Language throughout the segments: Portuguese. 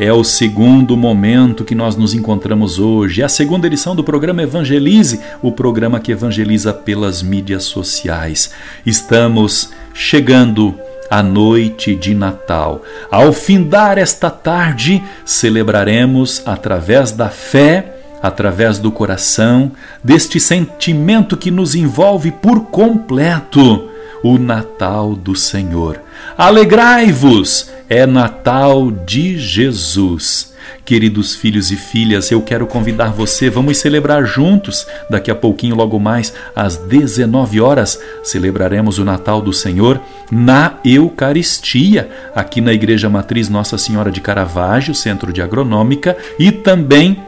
É o segundo momento que nós nos encontramos hoje. É a segunda edição do programa Evangelize, o programa que evangeliza pelas mídias sociais. Estamos chegando à noite de Natal. Ao findar esta tarde, celebraremos através da fé através do coração, deste sentimento que nos envolve por completo, o Natal do Senhor. Alegrai-vos! É Natal de Jesus. Queridos filhos e filhas, eu quero convidar você, vamos celebrar juntos. Daqui a pouquinho, logo mais, às 19 horas, celebraremos o Natal do Senhor na Eucaristia, aqui na Igreja Matriz Nossa Senhora de Caravaggio, Centro de Agronômica, e também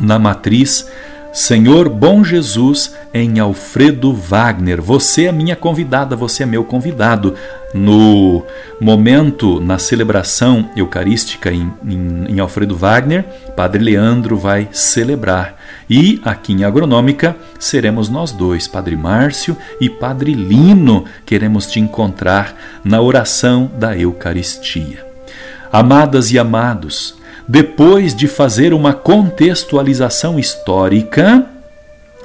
na Matriz Senhor Bom Jesus em Alfredo Wagner. Você é minha convidada, você é meu convidado. No momento, na celebração eucarística em, em, em, Alfredo Wagner, Padre Leandro vai celebrar. E aqui em Agronômica seremos nós dois, Padre Márcio e Padre Lino. Queremos te encontrar na oração da Eucaristia. Amadas e amados, depois de fazer uma contextualização histórica,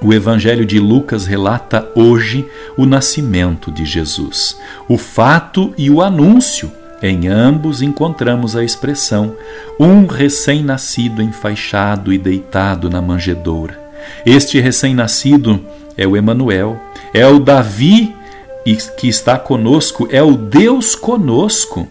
o Evangelho de Lucas relata hoje o nascimento de Jesus, o fato e o anúncio. Em ambos encontramos a expressão um recém-nascido enfaixado e deitado na manjedoura. Este recém-nascido é o Emanuel, é o Davi que está conosco, é o Deus conosco.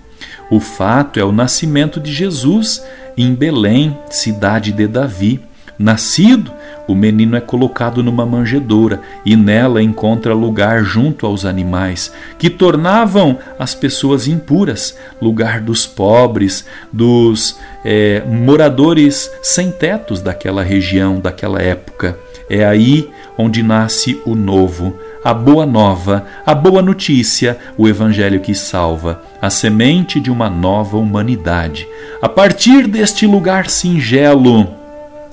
O fato é o nascimento de Jesus em Belém, cidade de Davi. Nascido, o menino é colocado numa manjedoura e nela encontra lugar junto aos animais, que tornavam as pessoas impuras, lugar dos pobres, dos é, moradores sem tetos daquela região, daquela época. É aí onde nasce o novo, a boa nova, a boa notícia, o evangelho que salva, a semente de uma nova humanidade. A partir deste lugar singelo,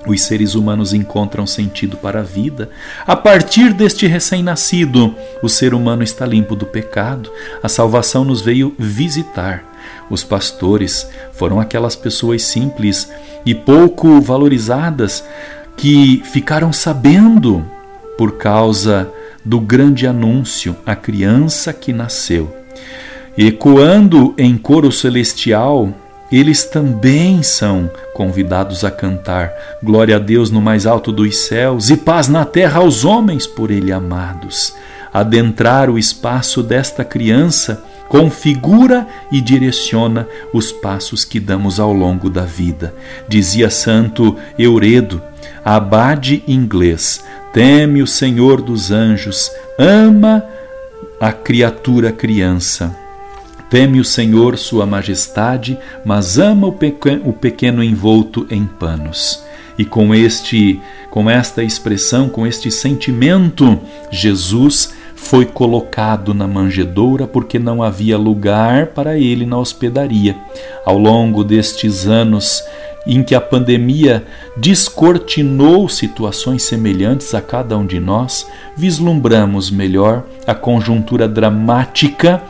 os seres humanos encontram sentido para a vida. A partir deste recém-nascido, o ser humano está limpo do pecado. A salvação nos veio visitar. Os pastores foram aquelas pessoas simples e pouco valorizadas que ficaram sabendo por causa do grande anúncio, a criança que nasceu. Ecoando em coro celestial, eles também são convidados a cantar Glória a Deus no mais alto dos céus e paz na terra aos homens por Ele amados. Adentrar o espaço desta criança configura e direciona os passos que damos ao longo da vida. Dizia Santo Euredo, abade inglês: Teme o Senhor dos anjos, ama a criatura criança. Teme o Senhor, Sua Majestade, mas ama o, pequeno envolto em panos. E com este, com esta expressão, com este sentimento, Jesus foi colocado na manjedoura porque não havia lugar para ele na hospedaria. Ao longo destes anos em que a pandemia descortinou situações semelhantes a cada um de nós, vislumbramos melhor a conjuntura dramática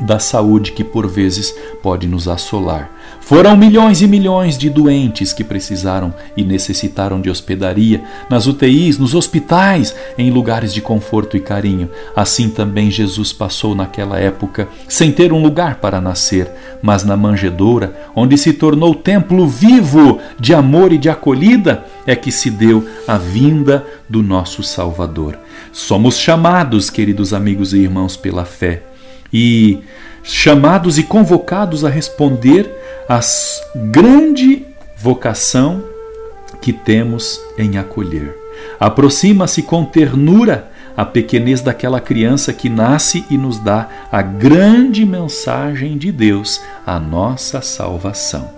da saúde que por vezes pode nos assolar. Foram milhões e milhões de doentes que precisaram e necessitaram de hospedaria nas UTIs, nos hospitais, em lugares de conforto e carinho. Assim também Jesus passou naquela época sem ter um lugar para nascer, mas na manjedoura, onde se tornou templo vivo de amor e de acolhida, é que se deu a vinda do nosso Salvador. Somos chamados, queridos amigos e irmãos, pela fé e chamados e convocados a responder à grande vocação que temos em acolher. Aproxima-se com ternura a pequenez daquela criança que nasce e nos dá a grande mensagem de Deus, a nossa salvação.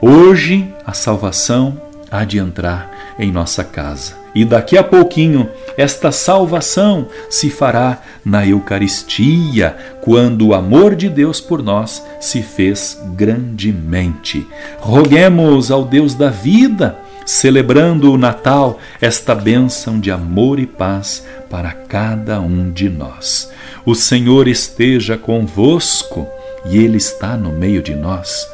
Hoje a salvação há de entrar em nossa casa. E daqui a pouquinho, esta salvação se fará na Eucaristia, quando o amor de Deus por nós se fez grandemente. Roguemos ao Deus da vida, celebrando o Natal, esta bênção de amor e paz para cada um de nós. O Senhor esteja convosco e Ele está no meio de nós.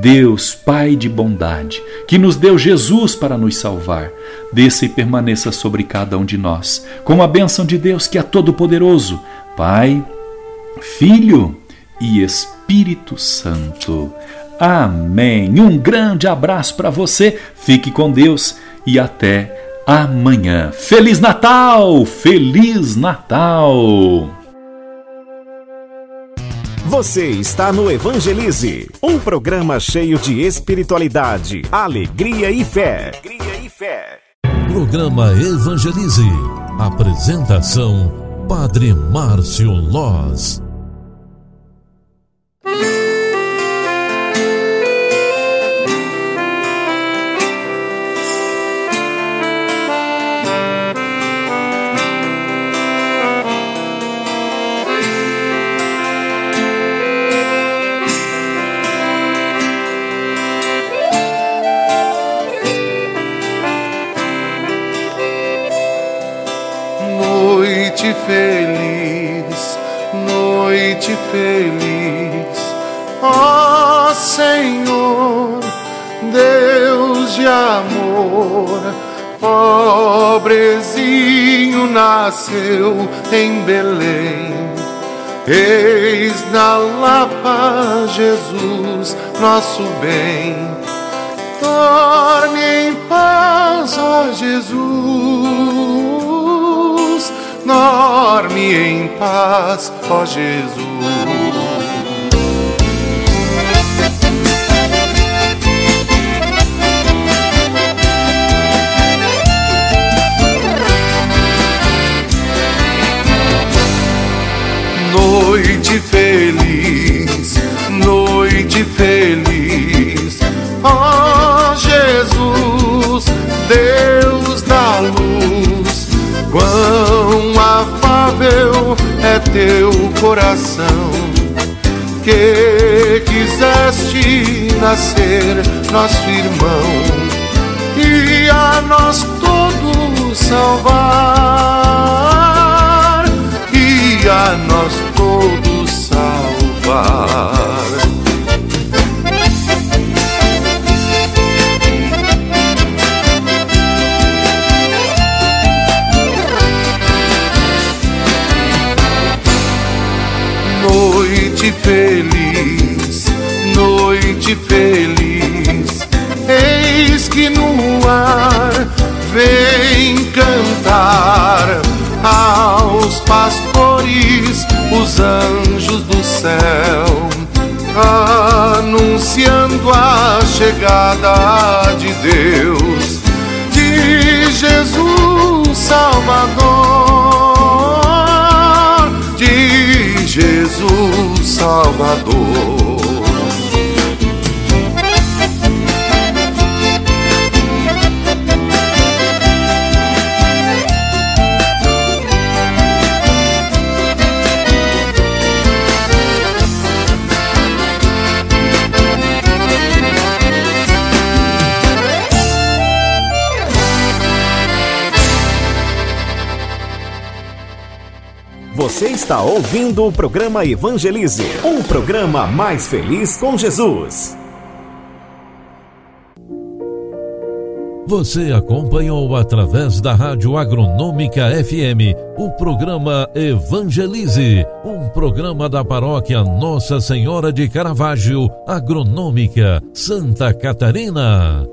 Deus, Pai de bondade, que nos deu Jesus para nos salvar, desça e permaneça sobre cada um de nós, com a bênção de Deus que é todo-poderoso, Pai, Filho e Espírito Santo. Amém. Um grande abraço para você, fique com Deus e até amanhã. Feliz Natal! Feliz Natal! Você está no Evangelize, um programa cheio de espiritualidade, alegria e fé. Alegria e fé. Programa Evangelize. Apresentação: Padre Márcio Loz. Feliz, noite feliz, ó Senhor, Deus de amor, pobrezinho nasceu em Belém. Eis na Lapa Jesus, nosso bem. Dorme em paz, ó Jesus dorme em paz, ó Jesus. Coração, que quiseste nascer nosso irmão pastores os anjos do céu, anunciando a chegada de Deus, de Jesus Salvador, de Jesus Salvador. Você está ouvindo o programa Evangelize, um programa mais feliz com Jesus. Você acompanhou através da Rádio Agronômica FM o programa Evangelize, um programa da paróquia Nossa Senhora de Caravaggio, Agronômica, Santa Catarina.